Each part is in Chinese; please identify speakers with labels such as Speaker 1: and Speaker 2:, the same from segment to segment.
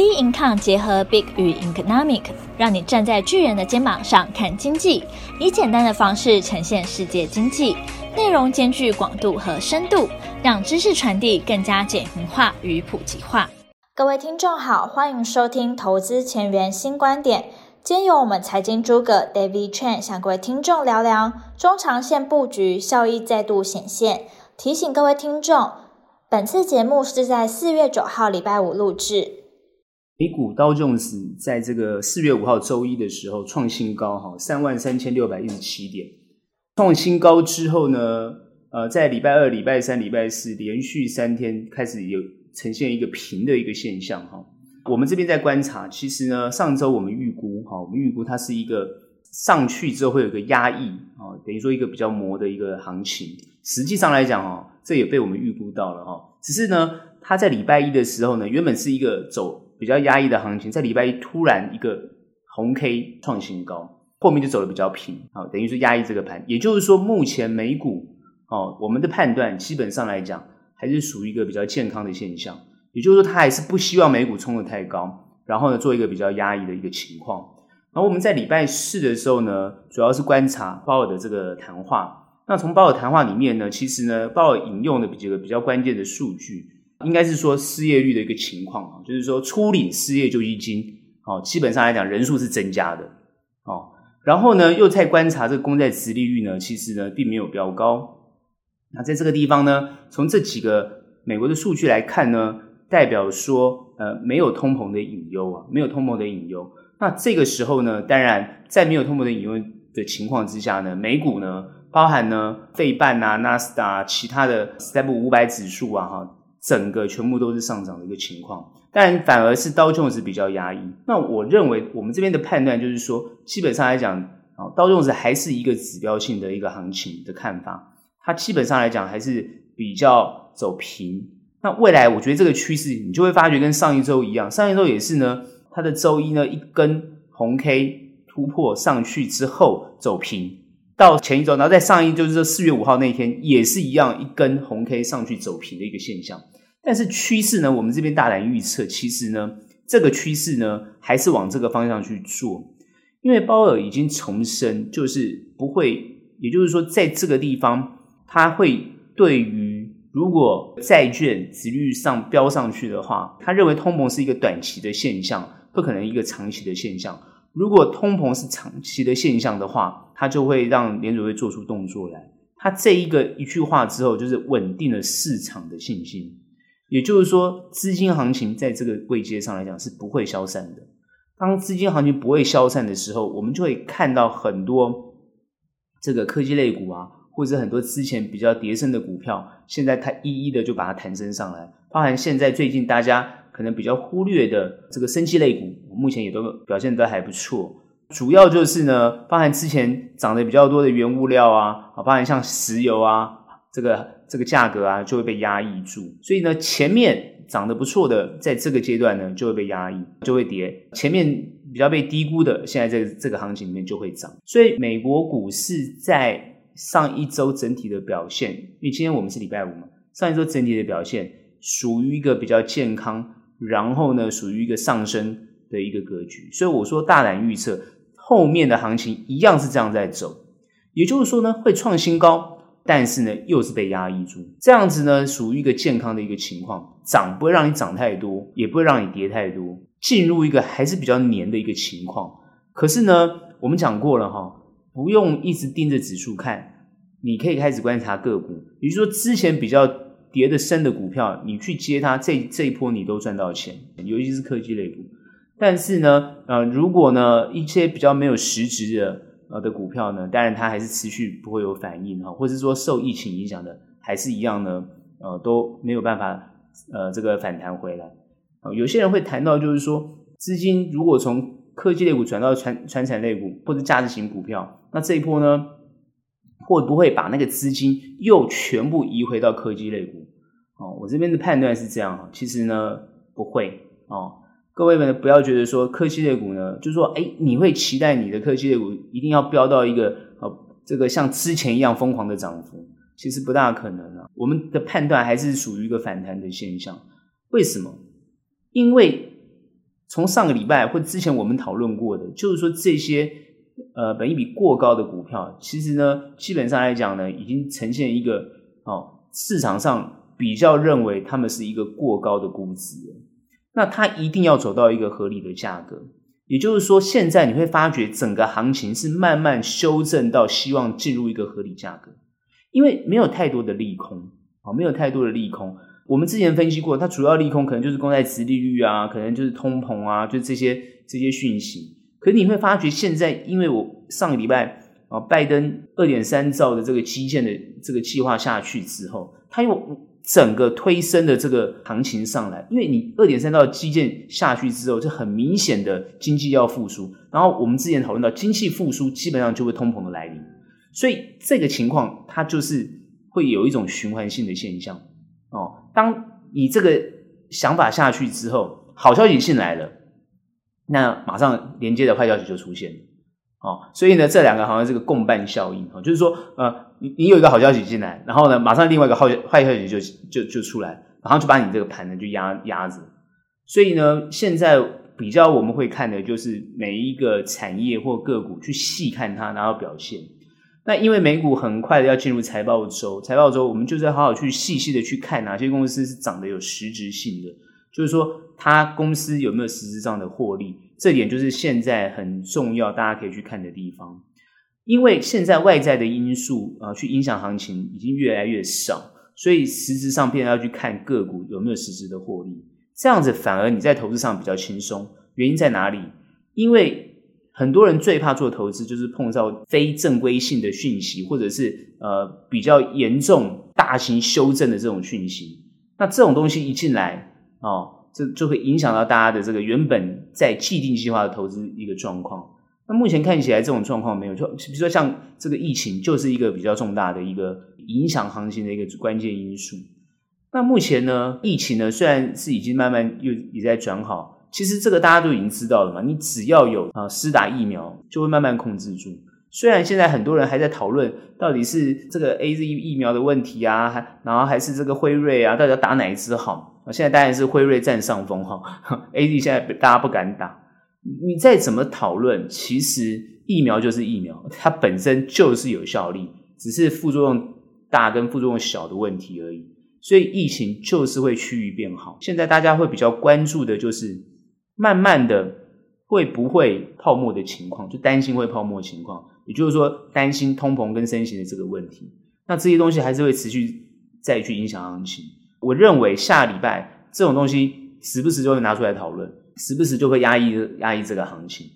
Speaker 1: B Income 结合 Big 与 Economic，让你站在巨人的肩膀上看经济，以简单的方式呈现世界经济，内容兼具广度和深度，让知识传递更加简明化与普及化。各位听众好，欢迎收听投资前沿新观点。今天由我们财经诸葛 David Chan 向各位听众聊聊中长线布局效益再度显现。提醒各位听众，本次节目是在四月九号礼拜五录制。
Speaker 2: 美股道琼斯在这个四月五号周一的时候创新高，哈，三万三千六百一十七点。创新高之后呢，呃，在礼拜二、礼拜三、礼拜四连续三天开始有呈现一个平的一个现象，哈。我们这边在观察，其实呢，上周我们预估，哈，我们预估它是一个上去之后会有个压抑，啊，等于说一个比较磨的一个行情。实际上来讲，哈，这也被我们预估到了，哈。只是呢，它在礼拜一的时候呢，原本是一个走。比较压抑的行情，在礼拜一突然一个红 K 创新高，后面就走得比较平，啊，等于说压抑这个盘。也就是说，目前美股哦，我们的判断基本上来讲还是属于一个比较健康的现象。也就是说，他还是不希望美股冲得太高，然后呢，做一个比较压抑的一个情况。然后我们在礼拜四的时候呢，主要是观察鲍尔的这个谈话。那从鲍尔谈话里面呢，其实呢，鲍尔引用的几个比较关键的数据。应该是说失业率的一个情况啊，就是说初领失业救济金，哦，基本上来讲人数是增加的，哦，然后呢又在观察这个公债殖利率呢，其实呢并没有飙高。那在这个地方呢，从这几个美国的数据来看呢，代表说呃没有通膨的隐忧啊，没有通膨的隐忧。那这个时候呢，当然在没有通膨的隐忧的情况之下呢，美股呢，包含呢费半啊、纳斯达、其他的 S&P 五百指数啊，哈。整个全部都是上涨的一个情况，但反而是刀琼斯比较压抑。那我认为我们这边的判断就是说，基本上来讲，啊，刀琼斯还是一个指标性的一个行情的看法，它基本上来讲还是比较走平。那未来我觉得这个趋势，你就会发觉跟上一周一样，上一周也是呢，它的周一呢一根红 K 突破上去之后走平。到前一周，然后在上一就是说四月五号那一天，也是一样一根红 K 上去走平的一个现象。但是趋势呢，我们这边大胆预测，其实呢，这个趋势呢还是往这个方向去做，因为鲍尔已经重申，就是不会，也就是说，在这个地方，他会对于如果债券殖利率上飙上去的话，他认为通膨是一个短期的现象，不可能一个长期的现象。如果通膨是长期的现象的话，它就会让联储会做出动作来。它这一个一句话之后，就是稳定了市场的信心。也就是说，资金行情在这个位阶上来讲是不会消散的。当资金行情不会消散的时候，我们就会看到很多这个科技类股啊，或者很多之前比较跌深的股票，现在它一一的就把它弹升上来。包含现在最近大家。可能比较忽略的这个生技类股，目前也都表现得还不错。主要就是呢，包含之前涨得比较多的原物料啊，啊，包含像石油啊，这个这个价格啊，就会被压抑住。所以呢，前面涨得不错的，在这个阶段呢，就会被压抑，就会跌。前面比较被低估的，现在这个这个行情里面就会涨。所以美国股市在上一周整体的表现，因为今天我们是礼拜五嘛，上一周整体的表现属于一个比较健康。然后呢，属于一个上升的一个格局，所以我说大胆预测，后面的行情一样是这样在走，也就是说呢，会创新高，但是呢，又是被压抑住，这样子呢，属于一个健康的一个情况，涨不会让你涨太多，也不会让你跌太多，进入一个还是比较黏的一个情况。可是呢，我们讲过了哈，不用一直盯着指数看，你可以开始观察个股，比如说之前比较。跌的深的股票，你去接它，这这一波你都赚到钱，尤其是科技类股。但是呢，呃，如果呢一些比较没有实质的呃的股票呢，当然它还是持续不会有反应哈，或者说受疫情影响的，还是一样呢，呃都没有办法呃这个反弹回来。有些人会谈到就是说，资金如果从科技类股转到传传产类股或者价值型股票，那这一波呢？会不会把那个资金又全部移回到科技类股？哦，我这边的判断是这样，其实呢不会哦。各位们不要觉得说科技类股呢，就是说哎，你会期待你的科技类股一定要飙到一个哦，这个像之前一样疯狂的涨幅，其实不大可能啊。我们的判断还是属于一个反弹的现象。为什么？因为从上个礼拜或之前我们讨论过的，就是说这些呃本益比过高的股票，其实呢基本上来讲呢，已经呈现一个哦市场上比较认为他们是一个过高的估值，那它一定要走到一个合理的价格。也就是说，现在你会发觉整个行情是慢慢修正到希望进入一个合理价格，因为没有太多的利空啊，没有太多的利空。我们之前分析过，它主要利空可能就是公债殖利率啊，可能就是通膨啊，就这些这些讯息。可是你会发觉，现在因为我上个礼拜啊，拜登二点三兆的这个基建的这个计划下去之后，它又。整个推升的这个行情上来，因为你二点三兆基建下去之后，就很明显的经济要复苏。然后我们之前讨论到，经济复苏基本上就会通膨的来临，所以这个情况它就是会有一种循环性的现象哦。当你这个想法下去之后，好消息进来了，那马上连接的坏消息就出现了哦。所以呢，这两个好像是个共伴效应啊，就是说呃。你你有一个好消息进来，然后呢，马上另外一个坏坏消息就就就出来，然后就把你这个盘呢就压压着。所以呢，现在比较我们会看的就是每一个产业或个股去细看它，然后表现。那因为美股很快的要进入财报周，财报周我们就是要好好去细细的去看哪些公司是涨得有实质性的，就是说它公司有没有实质上的获利，这点就是现在很重要，大家可以去看的地方。因为现在外在的因素啊，去影响行情已经越来越少，所以实质上变要去看个股有没有实质的获利，这样子反而你在投资上比较轻松。原因在哪里？因为很多人最怕做投资，就是碰到非正规性的讯息，或者是呃比较严重大型修正的这种讯息。那这种东西一进来哦，这就会影响到大家的这个原本在既定计划的投资一个状况。那目前看起来这种状况没有，就比如说像这个疫情，就是一个比较重大的一个影响行情的一个关键因素。那目前呢，疫情呢虽然是已经慢慢又也在转好，其实这个大家都已经知道了嘛。你只要有啊施打疫苗，就会慢慢控制住。虽然现在很多人还在讨论到底是这个 AZ 疫苗的问题啊，还然后还是这个辉瑞啊，到底要打哪一支好？啊，现在当然是辉瑞占上风哈，A D 现在大家不敢打。你再怎么讨论，其实疫苗就是疫苗，它本身就是有效力，只是副作用大跟副作用小的问题而已。所以疫情就是会趋于变好。现在大家会比较关注的就是，慢慢的会不会泡沫的情况，就担心会泡沫的情况，也就是说担心通膨跟升息的这个问题。那这些东西还是会持续再去影响行情。我认为下礼拜这种东西时不时就会拿出来讨论。时不时就会压抑压抑这个行情，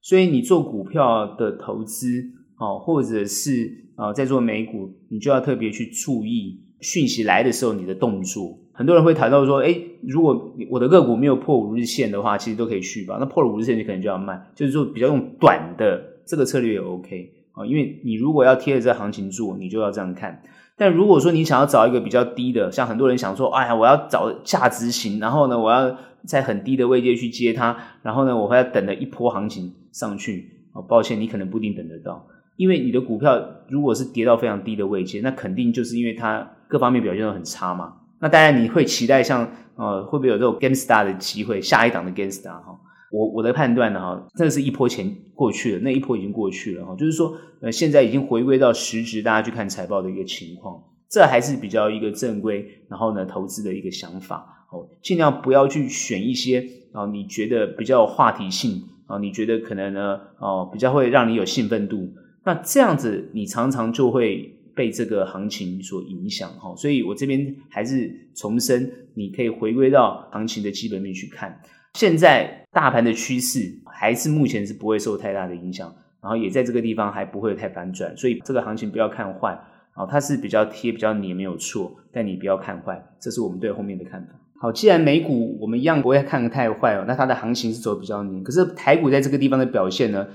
Speaker 2: 所以你做股票的投资，哦，或者是啊在做美股，你就要特别去注意讯息来的时候你的动作。很多人会谈到说，诶，如果我的个股没有破五日线的话，其实都可以续吧。那破了五日线，你可能就要卖，就是说比较用短的这个策略也 OK 啊，因为你如果要贴着这行情做，你就要这样看。但如果说你想要找一个比较低的，像很多人想说，哎呀，我要找价值型，然后呢，我要在很低的位阶去接它，然后呢，我还要等着一波行情上去。哦，抱歉，你可能不一定等得到，因为你的股票如果是跌到非常低的位阶，那肯定就是因为它各方面表现都很差嘛。那当然你会期待像呃，会不会有这种 GameStar 的机会，下一档的 GameStar 哈。我我的判断呢，哈，这是一波前过去了，那一波已经过去了，哈，就是说，呃，现在已经回归到实质，大家去看财报的一个情况，这还是比较一个正规，然后呢，投资的一个想法，哦，尽量不要去选一些啊，你觉得比较有话题性啊，你觉得可能呢，哦，比较会让你有兴奋度，那这样子你常常就会被这个行情所影响，哈，所以我这边还是重申，你可以回归到行情的基本面去看。现在大盘的趋势还是目前是不会受太大的影响，然后也在这个地方还不会太反转，所以这个行情不要看坏啊，它是比较贴、比较黏没有错，但你不要看坏，这是我们对后面的看法。好，既然美股我们一样不会看得太坏哦，那它的行情是走比较黏，可是台股在这个地方的表现呢，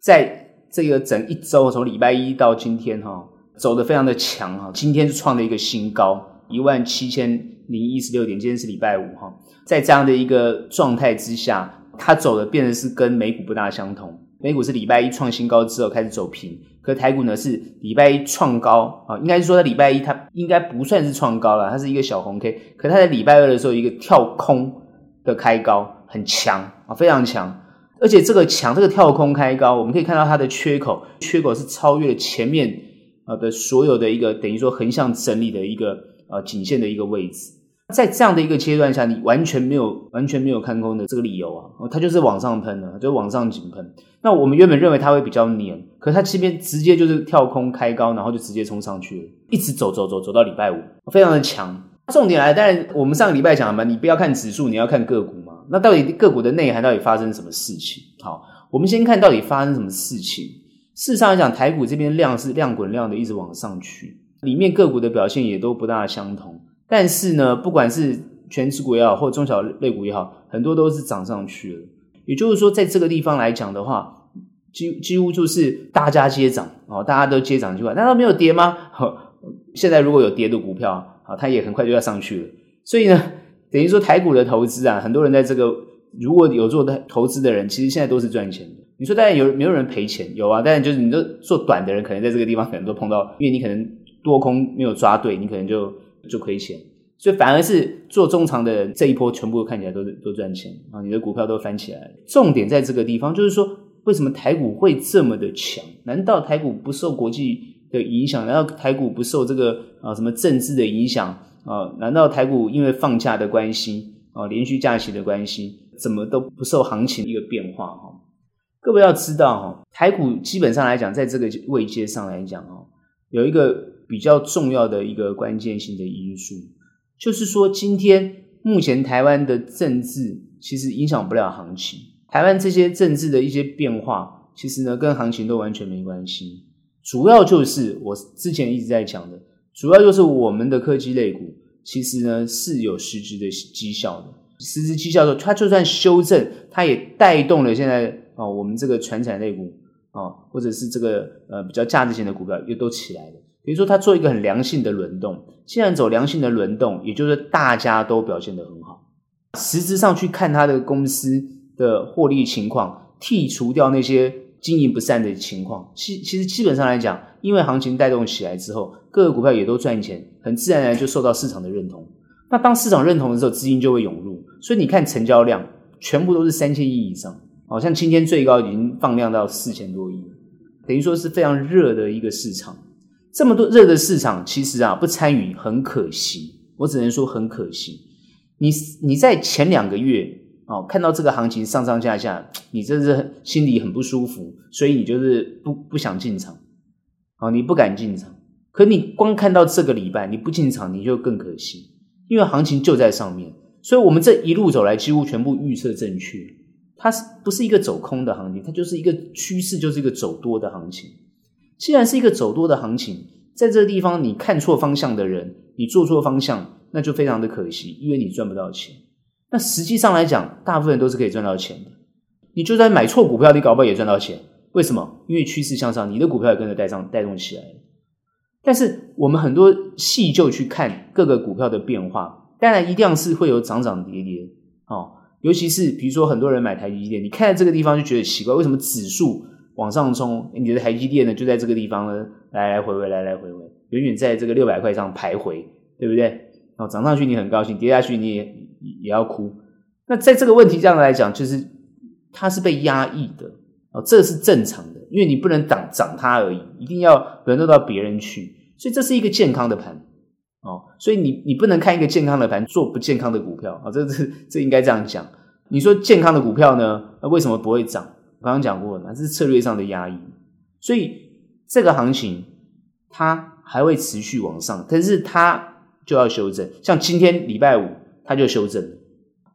Speaker 2: 在这个整一周从礼拜一到今天哈，走得非常的强哈，今天是创了一个新高，一万七千零一十六点，今天是礼拜五哈。在这样的一个状态之下，它走的变得是跟美股不大相同。美股是礼拜一创新高之后开始走平，可台股呢是礼拜一创高啊，应该是说它礼拜一它应该不算是创高了，它是一个小红 K。可它在礼拜二的时候一个跳空的开高，很强啊，非常强。而且这个强，这个跳空开高，我们可以看到它的缺口，缺口是超越了前面呃的所有的一个等于说横向整理的一个呃颈线的一个位置。在这样的一个阶段下，你完全没有完全没有看空的这个理由啊，它就是往上喷的，就往上紧喷。那我们原本认为它会比较黏，可它这边直接就是跳空开高，然后就直接冲上去了，一直走走走走到礼拜五，非常的强。重点来，当然我们上个礼拜讲了嘛，你不要看指数，你要看个股嘛。那到底个股的内涵到底发生什么事情？好，我们先看到底发生什么事情。事实上来讲，台股这边量是量滚量的一直往上去，里面个股的表现也都不大相同。但是呢，不管是权值股也好，或中小类股也好，很多都是涨上去了。也就是说，在这个地方来讲的话，几几乎就是大家接涨哦，大家都接涨就完，难道没有跌吗？现在如果有跌的股票。啊，它也很快就要上去了，所以呢，等于说台股的投资啊，很多人在这个如果有做的投资的人，其实现在都是赚钱的。你说，当然有没有人赔钱？有啊，当然就是你说做短的人，可能在这个地方可能都碰到，因为你可能多空没有抓对，你可能就就亏钱。所以反而是做中长的人这一波，全部看起来都都赚钱啊，你的股票都翻起来了。重点在这个地方，就是说为什么台股会这么的强？难道台股不受国际的影响？难道台股不受这个啊什么政治的影响啊？难道台股因为放假的关系啊，连续假期的关系，怎么都不受行情的一个变化？哈，各位要知道哈，台股基本上来讲，在这个位阶上来讲哦，有一个比较重要的一个关键性的因素，就是说今天目前台湾的政治其实影响不了行情，台湾这些政治的一些变化，其实呢跟行情都完全没关系。主要就是我之前一直在讲的，主要就是我们的科技类股，其实呢是有实质的绩效的，实质绩效的，它就算修正，它也带动了现在啊、哦、我们这个传产类股啊、或者是这个呃比较价值型的股票又都起来了。比如说它做一个很良性的轮动，既然走良性的轮动，也就是大家都表现得很好，实质上去看它的公司的获利情况，剔除掉那些。经营不善的情况，其其实基本上来讲，因为行情带动起来之后，各个股票也都赚钱，很自然而然就受到市场的认同。那当市场认同的时候，资金就会涌入。所以你看成交量，全部都是三千亿以上，好像今天最高已经放量到四千多亿，等于说是非常热的一个市场。这么多热的市场，其实啊不参与很可惜，我只能说很可惜。你你在前两个月。哦，看到这个行情上上下下，你真是心里很不舒服，所以你就是不不想进场，哦，你不敢进场。可你光看到这个礼拜你不进场，你就更可惜，因为行情就在上面。所以我们这一路走来，几乎全部预测正确。它是不是一个走空的行情？它就是一个趋势，就是一个走多的行情。既然是一个走多的行情，在这个地方你看错方向的人，你做错方向，那就非常的可惜，因为你赚不到钱。那实际上来讲，大部分人都是可以赚到钱的。你就算买错股票，你搞不好也赚到钱。为什么？因为趋势向上，你的股票也跟着带上带动起来。但是我们很多细就去看各个股票的变化，当然一定是会有涨涨跌跌哦。尤其是比如说很多人买台积电，你看这个地方就觉得奇怪，为什么指数往上冲，你的台积电呢就在这个地方呢来来回回来来回回，远远在这个六百块上徘徊，对不对？哦，涨上去你很高兴，跌下去你也。也要哭，那在这个问题上来讲，就是它是被压抑的哦，这是正常的，因为你不能挡涨它而已，一定要轮动到别人去，所以这是一个健康的盘哦，所以你你不能看一个健康的盘做不健康的股票啊，这这这应该这样讲。你说健康的股票呢，那为什么不会涨？我刚刚讲过了，这是策略上的压抑，所以这个行情它还会持续往上，但是它就要修正，像今天礼拜五。它就修正了，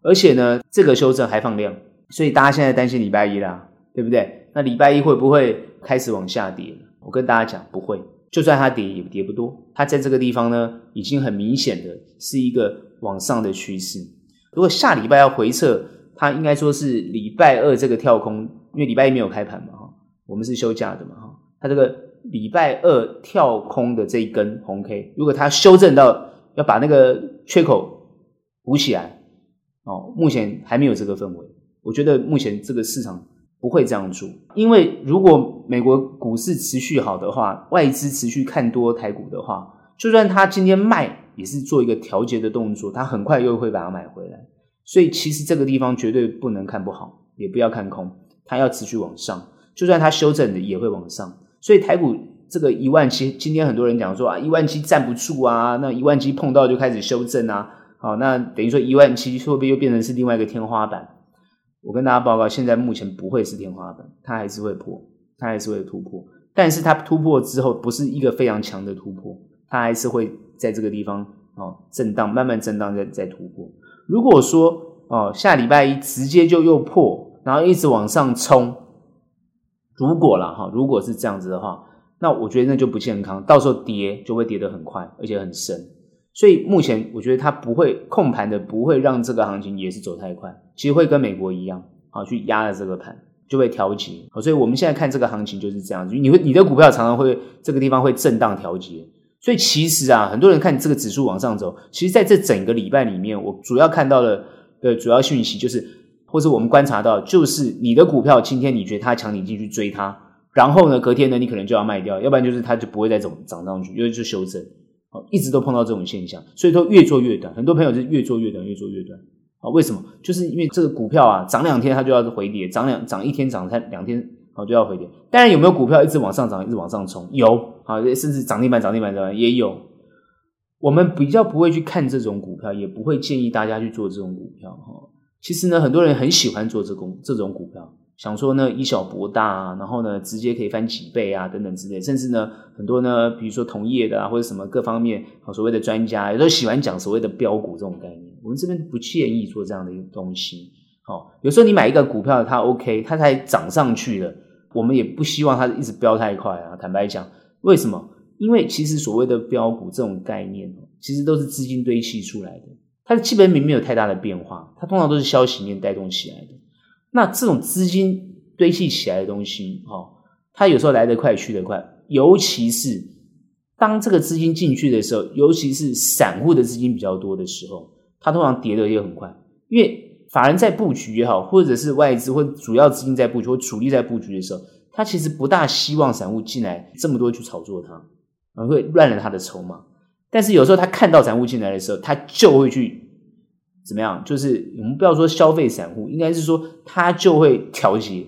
Speaker 2: 而且呢，这个修正还放量，所以大家现在担心礼拜一啦，对不对？那礼拜一会不会开始往下跌？我跟大家讲，不会，就算它跌也跌不多。它在这个地方呢，已经很明显的是一个往上的趋势。如果下礼拜要回撤，它应该说是礼拜二这个跳空，因为礼拜一没有开盘嘛，哈，我们是休假的嘛，哈，它这个礼拜二跳空的这一根红 K，如果它修正到要把那个缺口。补起来哦，目前还没有这个氛围。我觉得目前这个市场不会这样做，因为如果美国股市持续好的话，外资持续看多台股的话，就算他今天卖，也是做一个调节的动作，他很快又会把它买回来。所以其实这个地方绝对不能看不好，也不要看空，它要持续往上。就算它修正的也会往上。所以台股这个一万七，今天很多人讲说啊，一万七站不住啊，那一万七碰到就开始修正啊，好，那等于说一万七会不会又变成是另外一个天花板？我跟大家报告，现在目前不会是天花板，它还是会破，它还是会突破。但是它突破之后，不是一个非常强的突破，它还是会在这个地方哦震荡，慢慢震荡再再突破。如果说哦下礼拜一直接就又破，然后一直往上冲，如果啦哈，如果是这样子的话，那我觉得那就不健康，到时候跌就会跌得很快，而且很深。所以目前我觉得它不会控盘的，不会让这个行情也是走太快，其实会跟美国一样，啊，去压了这个盘就会调节。所以我们现在看这个行情就是这样子，你会你的股票常常会这个地方会震荡调节。所以其实啊，很多人看这个指数往上走，其实在这整个礼拜里面，我主要看到的的主要讯息就是，或者我们观察到，就是你的股票今天你觉得它强，你进去追它，然后呢，隔天呢你可能就要卖掉，要不然就是它就不会再走涨上去，因为就修正。好一直都碰到这种现象，所以说越做越短。很多朋友是越做越短，越做越短啊？为什么？就是因为这个股票啊，涨两天它就要回跌，涨两涨一天涨三两天好就要回跌。当然有没有股票一直往上涨，一直往上冲？有啊，甚至涨停板、涨停板的也有。我们比较不会去看这种股票，也不会建议大家去做这种股票哈。其实呢，很多人很喜欢做这种这种股票。想说呢，以小博大啊，然后呢，直接可以翻几倍啊，等等之类，甚至呢，很多呢，比如说同业的啊，或者什么各方面所谓的专家，也都喜欢讲所谓的标股这种概念。我们这边不建议做这样的一个东西。好，有时候你买一个股票，它 OK，它才涨上去了，我们也不希望它一直飙太快啊。坦白讲，为什么？因为其实所谓的标股这种概念，其实都是资金堆砌出来的，它的基本面没有太大的变化，它通常都是消息面带动起来的。那这种资金堆砌起来的东西，哈，它有时候来得快，去得快。尤其是当这个资金进去的时候，尤其是散户的资金比较多的时候，它通常跌得也很快。因为法人在布局也好，或者是外资或主要资金在布局或主力在布局的时候，他其实不大希望散户进来这么多去炒作它，而会乱了他的筹码。但是有时候他看到散户进来的时候，他就会去。怎么样？就是我们不要说消费散户，应该是说他就会调节，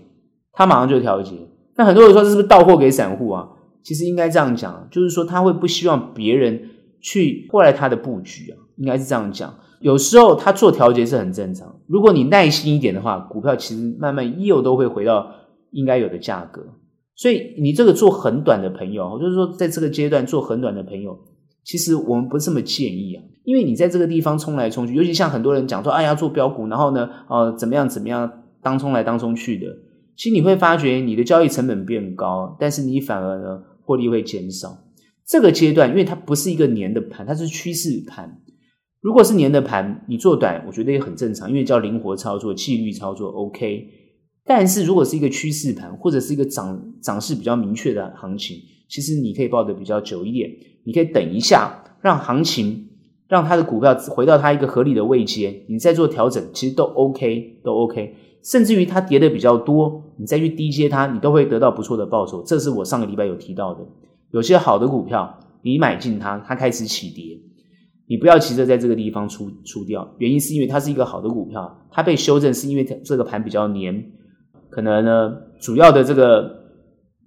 Speaker 2: 他马上就调节。那很多人说这是不是到货给散户啊？其实应该这样讲，就是说他会不希望别人去破坏他的布局啊，应该是这样讲。有时候他做调节是很正常，如果你耐心一点的话，股票其实慢慢又都会回到应该有的价格。所以你这个做很短的朋友，就是说在这个阶段做很短的朋友。其实我们不这么建议啊，因为你在这个地方冲来冲去，尤其像很多人讲说，哎呀，做标股，然后呢，呃，怎么样怎么样，当冲来当冲去的，其实你会发觉你的交易成本变高，但是你反而呢获利会减少。这个阶段，因为它不是一个年的盘，它是趋势盘。如果是年的盘，你做短，我觉得也很正常，因为叫灵活操作、纪律操作，OK。但是如果是一个趋势盘，或者是一个涨涨势比较明确的行情，其实你可以抱得比较久一点。你可以等一下，让行情让它的股票回到它一个合理的位阶，你再做调整，其实都 OK，都 OK。甚至于它跌的比较多，你再去低接它，你都会得到不错的报酬。这是我上个礼拜有提到的。有些好的股票，你买进它，它开始起跌，你不要急着在这个地方出出掉。原因是因为它是一个好的股票，它被修正是因为这个盘比较黏，可能呢主要的这个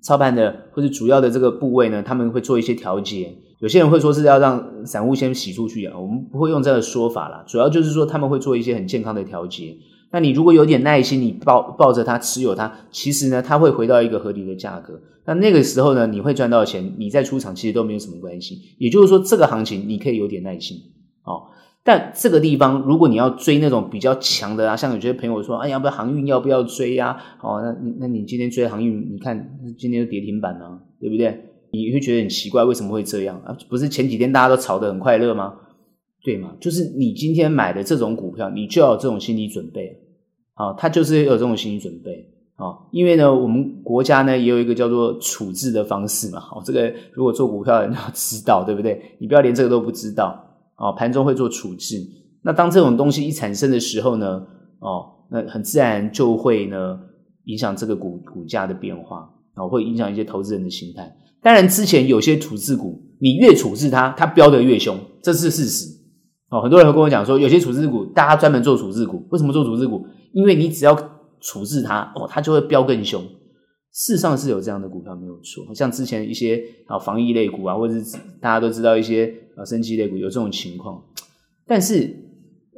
Speaker 2: 操盘的或者主要的这个部位呢，他们会做一些调节。有些人会说是要让散户先洗出去啊，我们不会用这个说法啦，主要就是说他们会做一些很健康的调节。那你如果有点耐心，你抱抱着它持有它，其实呢，它会回到一个合理的价格。那那个时候呢，你会赚到钱，你再出场其实都没有什么关系。也就是说，这个行情你可以有点耐心哦。但这个地方，如果你要追那种比较强的啊，像有些朋友说，哎，要不要航运？要不要追呀？哦，那那你今天追航运，你看今天就跌停板了，对不对？你会觉得很奇怪，为什么会这样啊？不是前几天大家都炒得很快乐吗？对吗？就是你今天买的这种股票，你就要有这种心理准备啊！它就是有这种心理准备啊！因为呢，我们国家呢也有一个叫做处置的方式嘛。哦，这个如果做股票的人要知道，对不对？你不要连这个都不知道啊！盘中会做处置，那当这种东西一产生的时候呢，哦，那很自然就会呢影响这个股股价的变化啊，会影响一些投资人的心态。当然，之前有些处置股，你越处置它，它飙得越凶，这是事实。哦，很多人会跟我讲说，有些处置股，大家专门做处置股，为什么做处置股？因为你只要处置它，哦，它就会飙更凶。事实上是有这样的股票没有错，像之前一些啊防疫类股啊，或者是大家都知道一些啊生技类股有这种情况，但是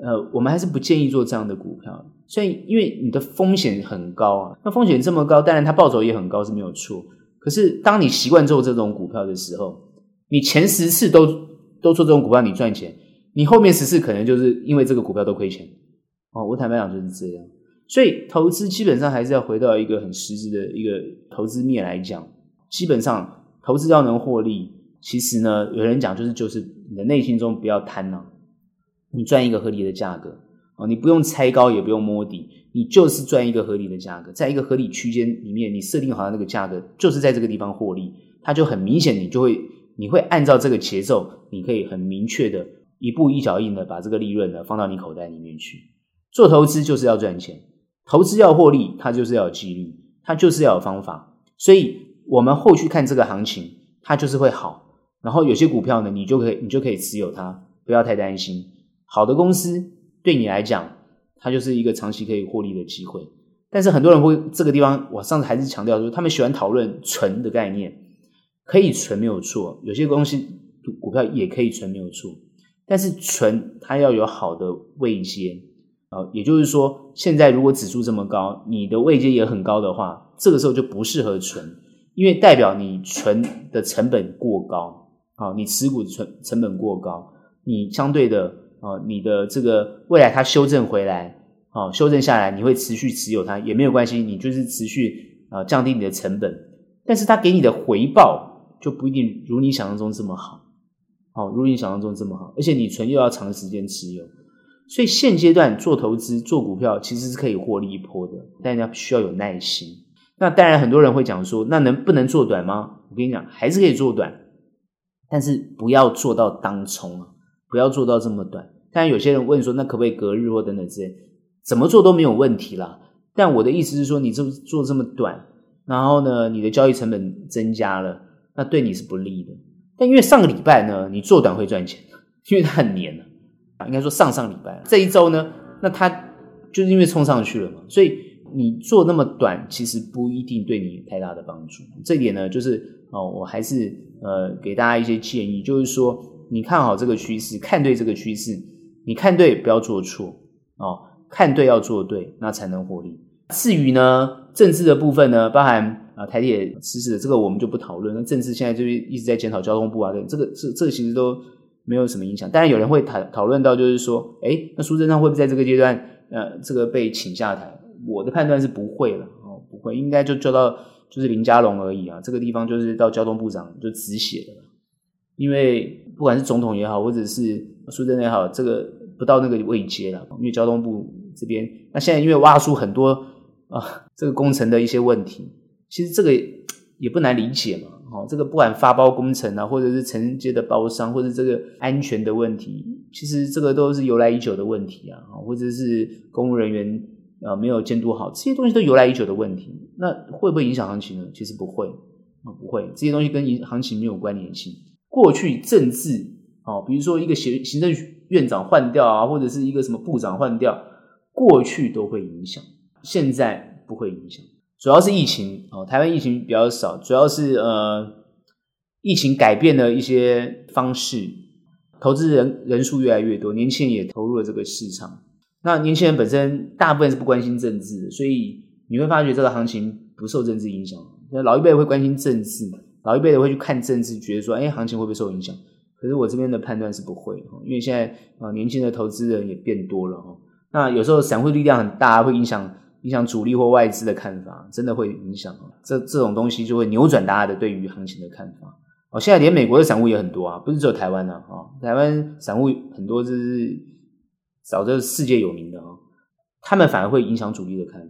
Speaker 2: 呃，我们还是不建议做这样的股票。所以，因为你的风险很高啊，那风险这么高，当然它报酬也很高是没有错。可是，当你习惯做这种股票的时候，你前十次都都做这种股票，你赚钱。你后面十次可能就是因为这个股票都亏钱哦，我坦白讲就是这样，所以投资基本上还是要回到一个很实质的一个投资面来讲，基本上投资要能获利，其实呢，有人讲就是就是你的内心中不要贪呐，你赚一个合理的价格啊，你不用猜高也不用摸底，你就是赚一个合理的价格，在一个合理区间里面，你设定好的那个价格就是在这个地方获利，它就很明显，你就会你会按照这个节奏，你可以很明确的。一步一脚印的把这个利润呢放到你口袋里面去。做投资就是要赚钱，投资要获利，它就是要有纪律，它就是要有方法。所以，我们后续看这个行情，它就是会好。然后有些股票呢，你就可以你就可以持有它，不要太担心。好的公司对你来讲，它就是一个长期可以获利的机会。但是很多人会这个地方，我上次还是强调说，他们喜欢讨论存的概念，可以存没有错，有些东西股票也可以存没有错。但是存它要有好的位阶啊，也就是说，现在如果指数这么高，你的位阶也很高的话，这个时候就不适合存，因为代表你存的成本过高啊，你持股存成本过高，你相对的啊，你的这个未来它修正回来啊，修正下来，你会持续持有它也没有关系，你就是持续啊降低你的成本，但是它给你的回报就不一定如你想象中这么好。好，如你想象中这么好，而且你存又要长时间持有，所以现阶段做投资做股票其实是可以获利一波的，但要需要有耐心。那当然，很多人会讲说，那能不能做短吗？我跟你讲，还是可以做短，但是不要做到当冲啊，不要做到这么短。但，有些人问说，那可不可以隔日或等等之类，怎么做都没有问题啦。但我的意思是说，你这做这么短，然后呢，你的交易成本增加了，那对你是不利的。但因为上个礼拜呢，你做短会赚钱，因为它很黏啊。应该说上上礼拜这一周呢，那它就是因为冲上去了嘛，所以你做那么短，其实不一定对你有太大的帮助。这点呢，就是哦，我还是呃给大家一些建议，就是说你看好这个趋势，看对这个趋势，你看对不要做错哦，看对要做对，那才能获利。至于呢，政治的部分呢，包含。啊，台铁失事的这个我们就不讨论。那政治现在就是一直在检讨交通部啊，这个这这个其实都没有什么影响。当然有人会讨讨论到，就是说，哎，那苏贞昌会不会在这个阶段，呃，这个被请下台？我的判断是不会了，哦，不会，应该就交到就是林佳龙而已啊。这个地方就是到交通部长就止血了，因为不管是总统也好，或者是苏贞也好，这个不到那个位阶了，因为交通部这边，那现在因为挖出很多啊这个工程的一些问题。其实这个也不难理解嘛，哦，这个不管发包工程啊，或者是承接的包商，或者这个安全的问题，其实这个都是由来已久的问题啊，或者是公务人员呃没有监督好，这些东西都由来已久的问题。那会不会影响行情呢？其实不会啊，不会，这些东西跟行情没有关联性。过去政治哦，比如说一个行行政院长换掉啊，或者是一个什么部长换掉，过去都会影响，现在不会影响。主要是疫情哦，台湾疫情比较少，主要是呃，疫情改变了一些方式，投资人人数越来越多，年轻人也投入了这个市场。那年轻人本身大部分是不关心政治的，所以你会发觉这个行情不受政治影响。那老一辈会关心政治，老一辈的会去看政治，觉得说，哎，行情会不会受影响？可是我这边的判断是不会，因为现在啊，年轻的投资人也变多了哈。那有时候散户力量很大，会影响。影响主力或外资的看法，真的会影响这这种东西就会扭转大家的对于行情的看法。哦，现在连美国的散户也很多啊，不是只有台湾的啊。台湾散户很多，就是找这世界有名的啊。他们反而会影响主力的看。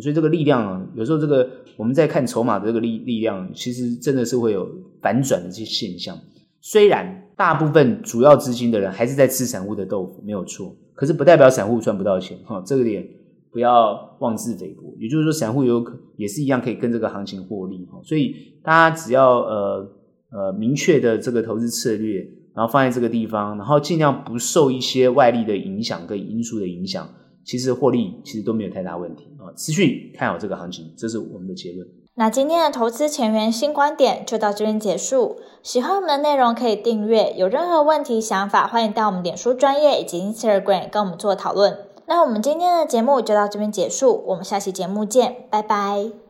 Speaker 2: 所以这个力量啊，有时候这个我们在看筹码的这个力力量，其实真的是会有反转的这些现象。虽然大部分主要资金的人还是在吃散户的豆腐，没有错，可是不代表散户赚不到钱哈。这个点。不要妄自菲薄，也就是说，散户有可也是一样可以跟这个行情获利哈。所以大家只要呃呃明确的这个投资策略然后放在这个地方，然后尽量不受一些外力的影响跟因素的影响，其实获利其实都没有太大问题啊。持续看好这个行情，这是我们的结论。
Speaker 1: 那今天的投资前沿新观点就到这边结束。喜欢我们的内容可以订阅，有任何问题想法，欢迎到我们脸书专业以及 Instagram 跟我们做讨论。那我们今天的节目就到这边结束，我们下期节目见，拜拜。